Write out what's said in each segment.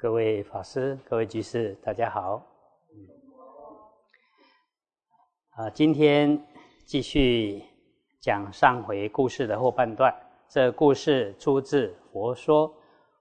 各位法师、各位居士，大家好。啊，今天继续讲上回故事的后半段。这故事出自《佛说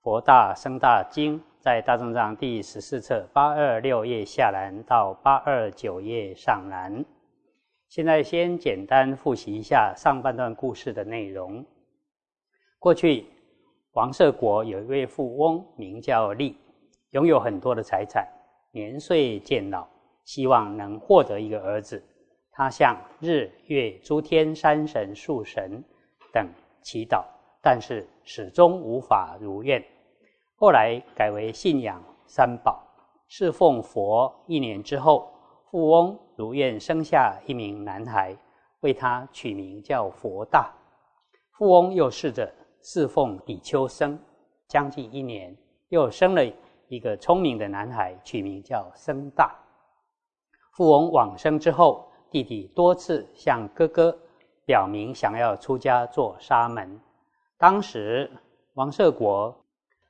佛大生大经》，在大正藏第十四册八二六页下栏到八二九页上栏。现在先简单复习一下上半段故事的内容。过去。王舍国有一位富翁，名叫利，拥有很多的财产，年岁渐老，希望能获得一个儿子。他向日月诸天山神树神等祈祷，但是始终无法如愿。后来改为信仰三宝，侍奉佛。一年之后，富翁如愿生下一名男孩，为他取名叫佛大。富翁又试着。侍奉比丘僧将近一年，又生了一个聪明的男孩，取名叫僧大。富翁往生之后，弟弟多次向哥哥表明想要出家做沙门。当时王舍国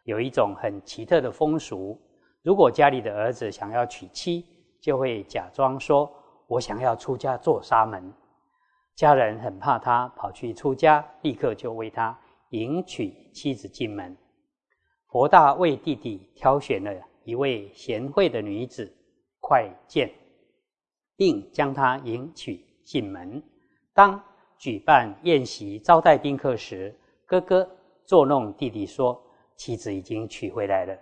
有一种很奇特的风俗：如果家里的儿子想要娶妻，就会假装说：“我想要出家做沙门。”家人很怕他跑去出家，立刻就为他。迎娶妻子进门，佛大为弟弟挑选了一位贤惠的女子快见，并将她迎娶进门。当举办宴席招待宾客时，哥哥作弄弟弟说：“妻子已经娶回来了，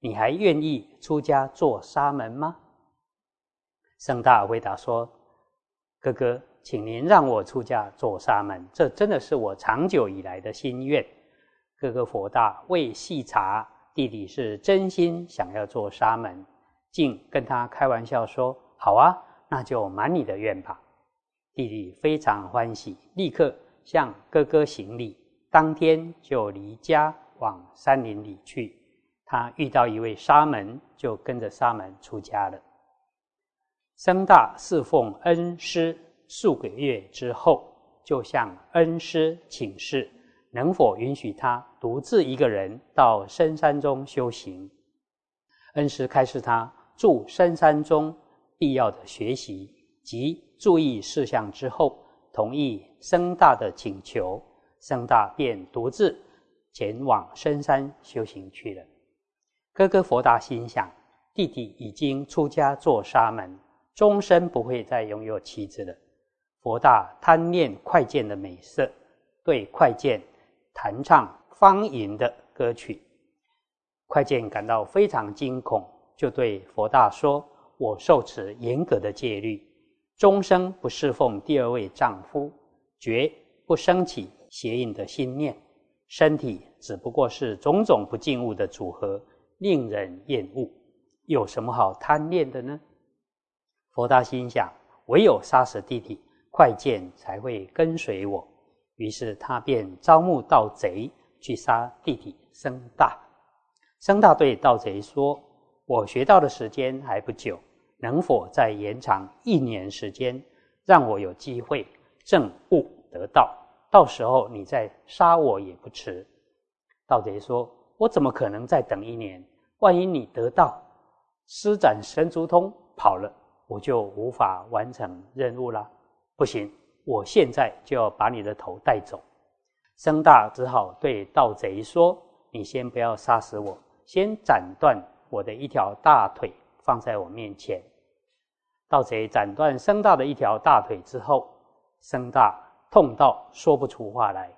你还愿意出家做沙门吗？”盛大回答说：“哥哥。”请您让我出家做沙门，这真的是我长久以来的心愿。哥哥佛大为细查弟弟是真心想要做沙门，竟跟他开玩笑说：“好啊，那就满你的愿吧。”弟弟非常欢喜，立刻向哥哥行礼，当天就离家往山林里去。他遇到一位沙门，就跟着沙门出家了。僧大侍奉恩师。数个月之后，就向恩师请示，能否允许他独自一个人到深山中修行。恩师开示他住深山中必要的学习及注意事项之后，同意僧大的请求，僧大便独自前往深山修行去了。哥哥佛大心想，弟弟已经出家做沙门，终身不会再拥有妻子了。佛大贪恋快剑的美色，对快剑弹唱方吟的歌曲。快剑感到非常惊恐，就对佛大说：“我受持严格的戒律，终生不侍奉第二位丈夫，绝不升起邪淫的心念。身体只不过是种种不净物的组合，令人厌恶。有什么好贪恋的呢？”佛大心想：唯有杀死弟弟。快剑才会跟随我，于是他便招募盗贼去杀弟弟僧大。僧大对盗贼说：“我学到的时间还不久，能否再延长一年时间，让我有机会证悟得道？到时候你再杀我也不迟。”盗贼说：“我怎么可能再等一年？万一你得道，施展神足通跑了，我就无法完成任务了。”不行，我现在就要把你的头带走。僧大只好对盗贼说：“你先不要杀死我，先斩断我的一条大腿，放在我面前。”盗贼斩断僧大的一条大腿之后，僧大痛到说不出话来。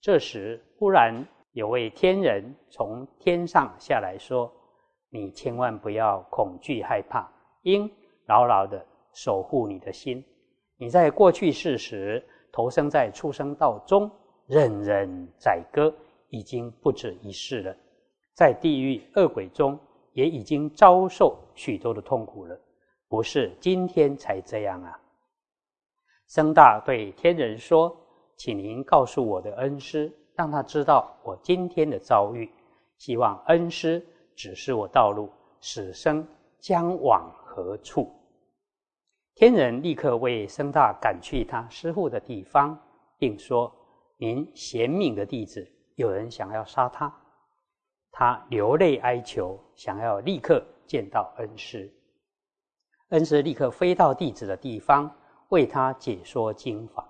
这时，忽然有位天人从天上下来说：“你千万不要恐惧害怕，应牢牢的守护你的心。”你在过去世时投生在畜生道中，任人宰割，已经不止一世了。在地狱恶鬼中，也已经遭受许多的痛苦了，不是今天才这样啊！僧大对天人说：“请您告诉我的恩师，让他知道我今天的遭遇，希望恩师指示我道路，死生将往何处。”天人立刻为僧大赶去他师父的地方，并说：“您贤明的弟子，有人想要杀他。”他流泪哀求，想要立刻见到恩师。恩师立刻飞到弟子的地方，为他解说经法。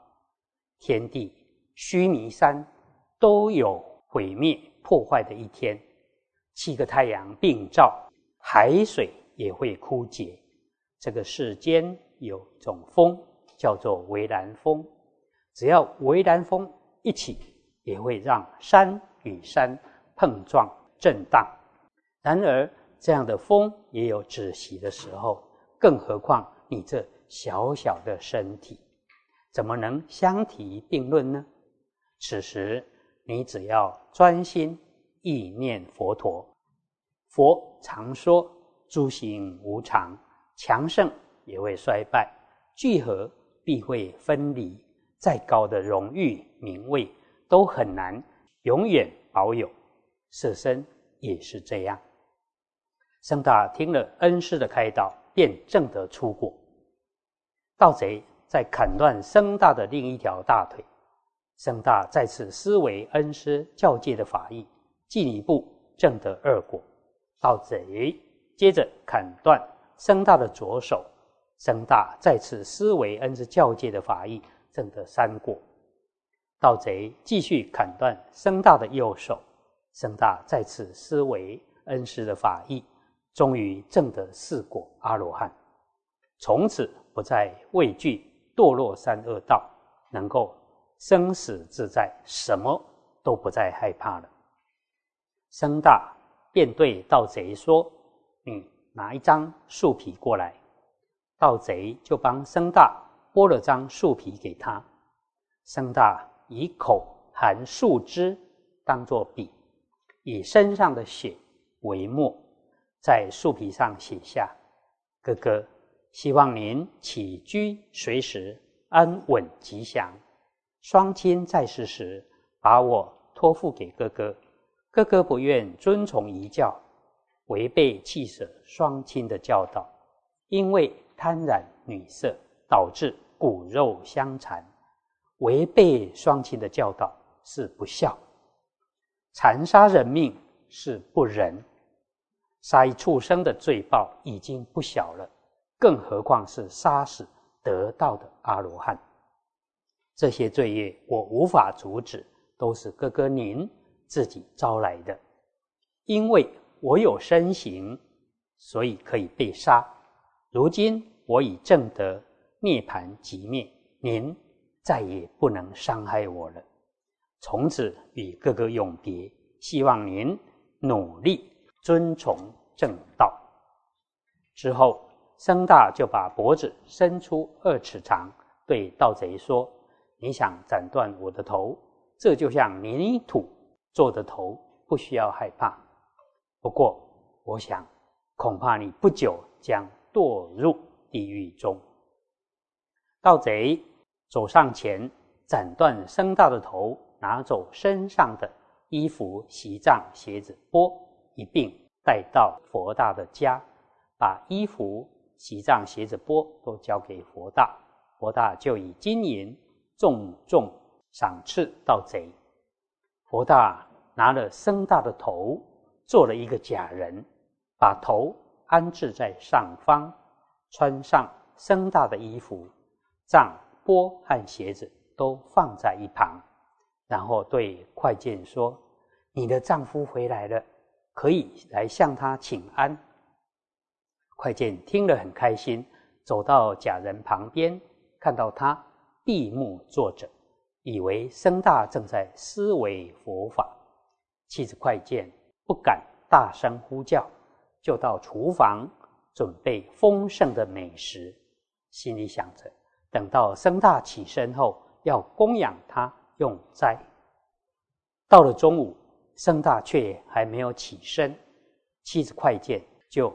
天地须弥山都有毁灭破坏的一天，七个太阳并照，海水也会枯竭。这个世间有一种风，叫做微南风，只要微南风一起，也会让山与山碰撞震荡。然而，这样的风也有止息的时候，更何况你这小小的身体，怎么能相提并论呢？此时，你只要专心意念佛陀，佛常说诸行无常。强盛也会衰败，聚合必会分离。再高的荣誉名位都很难永远保有，舍身也是这样。僧大听了恩师的开导，便正得出果。盗贼在砍断僧大的另一条大腿，僧大再次思维恩师教诫的法义，进一步正得二果。盗贼接着砍断。僧大的左手，僧大再次思维恩师教诫的法义，正得三果。盗贼继续砍断僧大的右手，僧大再次思维恩师的法义，终于正得四果阿罗汉。从此不再畏惧堕落三恶道，能够生死自在，什么都不再害怕了。僧大便对盗贼说：“你。”拿一张树皮过来，盗贼就帮僧大剥了张树皮给他。僧大以口含树枝当作笔，以身上的血为墨，在树皮上写下：“哥哥，希望您起居随时安稳吉祥。双亲在世时，把我托付给哥哥，哥哥不愿遵从遗教。”违背弃舍双亲的教导，因为贪染女色，导致骨肉相残。违背双亲的教导是不孝，残杀人命是不仁。杀一畜生的罪报已经不小了，更何况是杀死得道的阿罗汉？这些罪业我无法阻止，都是哥哥您自己招来的，因为。我有身形，所以可以被杀。如今我已证得涅盘极灭，您再也不能伤害我了。从此与哥哥永别，希望您努力遵从正道。之后，僧大就把脖子伸出二尺长，对盗贼说：“你想斩断我的头，这就像泥土做的头，不需要害怕。”不过，我想，恐怕你不久将堕入地狱中。盗贼走上前，斩断僧大的头，拿走身上的衣服、席帐、鞋子、钵，一并带到佛大的家，把衣服、席帐、鞋子、钵都交给佛大，佛大就以金银重重赏赐盗贼。佛大拿了僧大的头。做了一个假人，把头安置在上方，穿上僧大的衣服，帐钵和鞋子都放在一旁，然后对快剑说：“你的丈夫回来了，可以来向他请安。”快剑听了很开心，走到假人旁边，看到他闭目坐着，以为僧大正在思维佛法。妻子快剑。不敢大声呼叫，就到厨房准备丰盛的美食，心里想着，等到生大起身后，要供养他用斋。到了中午，生大却还没有起身，妻子快见就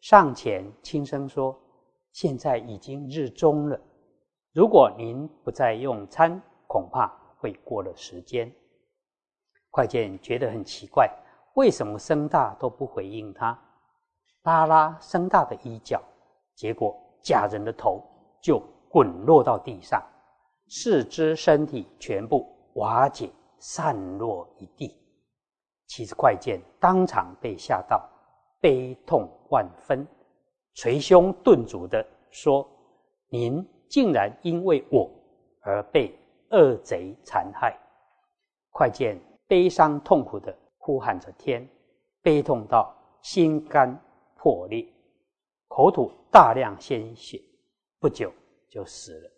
上前轻声说：“现在已经日中了，如果您不再用餐，恐怕会过了时间。”快见觉得很奇怪。为什么僧大都不回应他？扒拉僧大的衣角，结果假人的头就滚落到地上，四肢身体全部瓦解散落一地。妻子快见，当场被吓到，悲痛万分，捶胸顿足的说：“您竟然因为我而被恶贼残害！”快见悲伤痛苦的呼喊着天，悲痛到心肝破裂，口吐大量鲜血，不久就死了。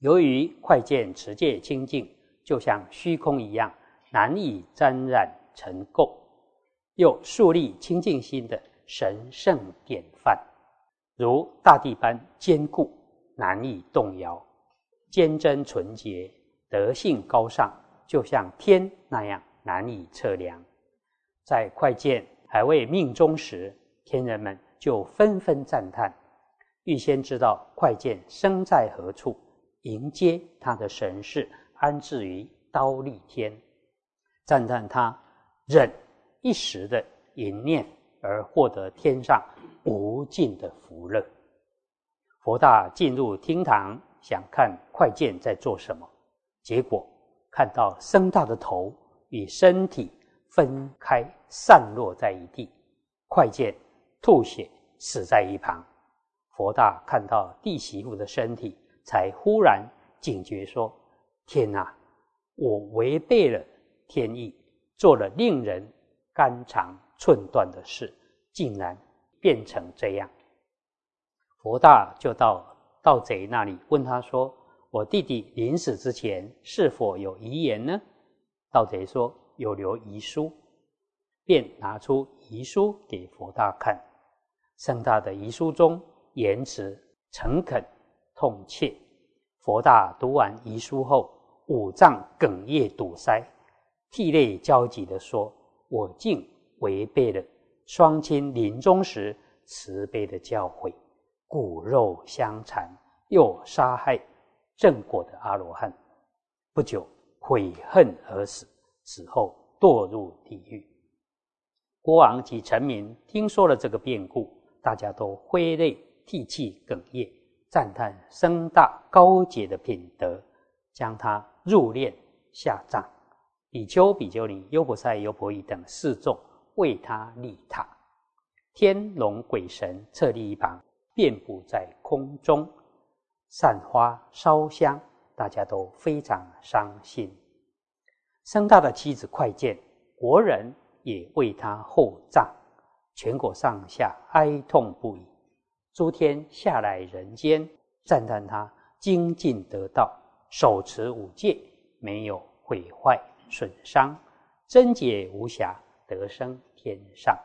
由于快见持戒清净，就像虚空一样，难以沾染尘垢，又树立清净心的神圣典范，如大地般坚固，难以动摇，坚贞纯洁，德性高尚，就像天那样难以测量。在快见还未命终时，天人们就纷纷赞叹，预先知道快剑生在何处。迎接他的神事，安置于刀立天，赞叹他忍一时的淫念，而获得天上无尽的福乐。佛大进入厅堂，想看快剑在做什么，结果看到僧大的头与身体分开散落在一地，快剑吐血死在一旁。佛大看到弟媳妇的身体。才忽然警觉说：“天哪！我违背了天意，做了令人肝肠寸断的事，竟然变成这样。”佛大就到盗贼那里问他说：“我弟弟临死之前是否有遗言呢？”盗贼说：“有留遗书。”便拿出遗书给佛大看。盛大的遗书中言辞诚恳。痛切，佛大读完遗书后，五脏哽咽堵塞，涕泪交集的说：“我竟违背了双亲临终时慈悲的教诲，骨肉相残，又杀害正果的阿罗汉，不久悔恨而死，死后堕入地狱。”国王及臣民听说了这个变故，大家都挥泪涕泣哽咽。赞叹僧大高洁的品德，将他入殓下葬。比丘、比丘尼、优婆塞、优婆夷等四众为他立塔，天龙鬼神侧立一旁，遍布在空中，散花烧香，大家都非常伤心。僧大的妻子快见，国人也为他厚葬，全国上下哀痛不已。诸天下来人间，赞叹他精进得道，手持五戒，没有毁坏损伤，贞洁无瑕，得生天上。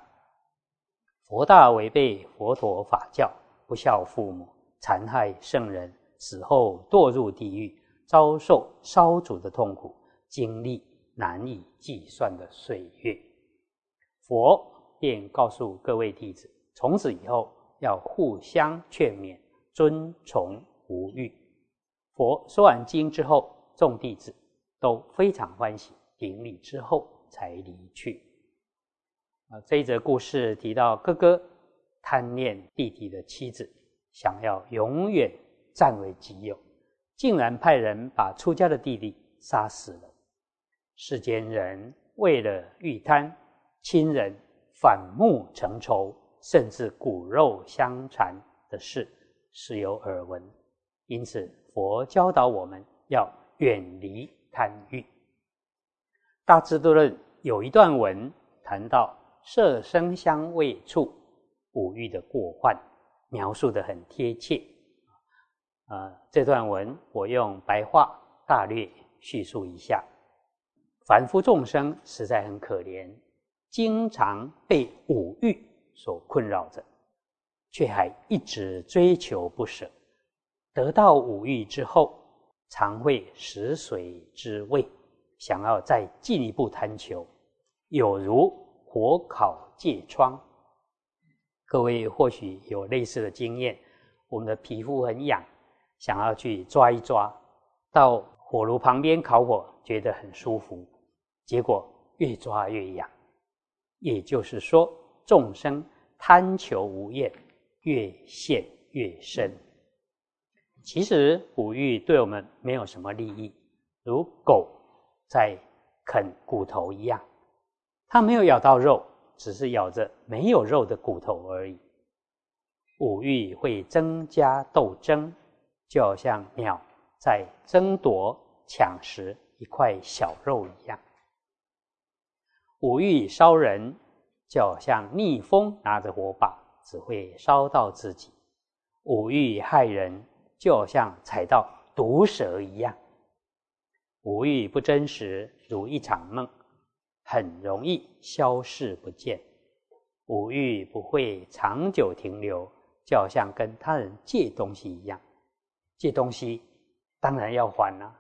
佛大违背佛陀法教，不孝父母，残害圣人，死后堕入地狱，遭受烧煮的痛苦，经历难以计算的岁月。佛便告诉各位弟子，从此以后。要互相劝勉，尊崇无欲。佛说完经之后，众弟子都非常欢喜，顶礼之后才离去。啊，这一则故事提到哥哥贪恋弟弟的妻子，想要永远占为己有，竟然派人把出家的弟弟杀死了。世间人为了欲贪，亲人反目成仇。甚至骨肉相残的事，时有耳闻。因此，佛教导我们要远离贪欲。大智度论有一段文谈到色声香味触五欲的过患，描述的很贴切。啊，这段文我用白话大略叙述一下：凡夫众生实在很可怜，经常被五欲。所困扰着，却还一直追求不舍。得到五欲之后，常会食髓之味，想要再进一步贪求，有如火烤疥疮。各位或许有类似的经验：我们的皮肤很痒，想要去抓一抓，到火炉旁边烤火，觉得很舒服，结果越抓越痒。也就是说。众生贪求无厌，越陷越深。其实五欲对我们没有什么利益，如狗在啃骨头一样，它没有咬到肉，只是咬着没有肉的骨头而已。五欲会增加斗争，就好像鸟在争夺抢食一块小肉一样。五欲烧人，就像蜜蜂拿着火把，只会烧到自己。五欲害人，就像踩到毒蛇一样。五欲不真实，如一场梦，很容易消逝不见。五欲不会长久停留，就好像跟他人借东西一样。借东西当然要还啦，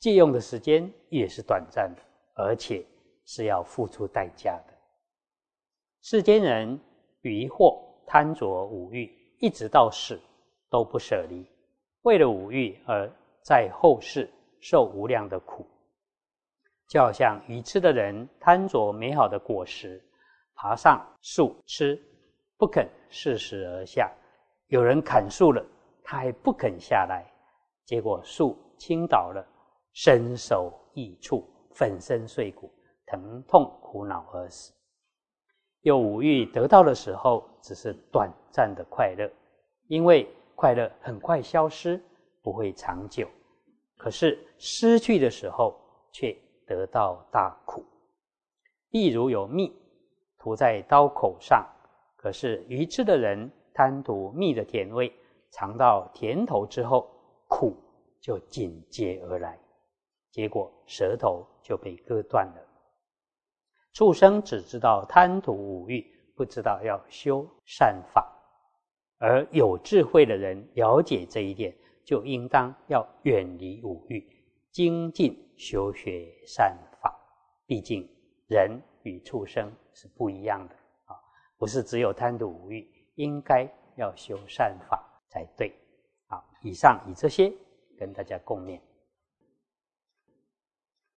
借用的时间也是短暂的，而且是要付出代价的。世间人迷惑贪着五欲，一直到死都不舍离，为了五欲而在后世。受无量的苦，就好像愚痴的人贪着美好的果实，爬上树吃，不肯适时而下。有人砍树了，他还不肯下来，结果树倾倒了，身首异处，粉身碎骨，疼痛苦恼而死。又五欲得到的时候，只是短暂的快乐，因为快乐很快消失，不会长久。可是失去的时候，却得到大苦。例如有蜜涂在刀口上，可是愚痴的人贪图蜜的甜味，尝到甜头之后，苦就紧接而来，结果舌头就被割断了。畜生只知道贪图五欲，不知道要修善法，而有智慧的人了解这一点。就应当要远离五欲，精进修学善法。毕竟人与畜生是不一样的啊，不是只有贪图五欲，应该要修善法才对。好，以上以这些跟大家共勉。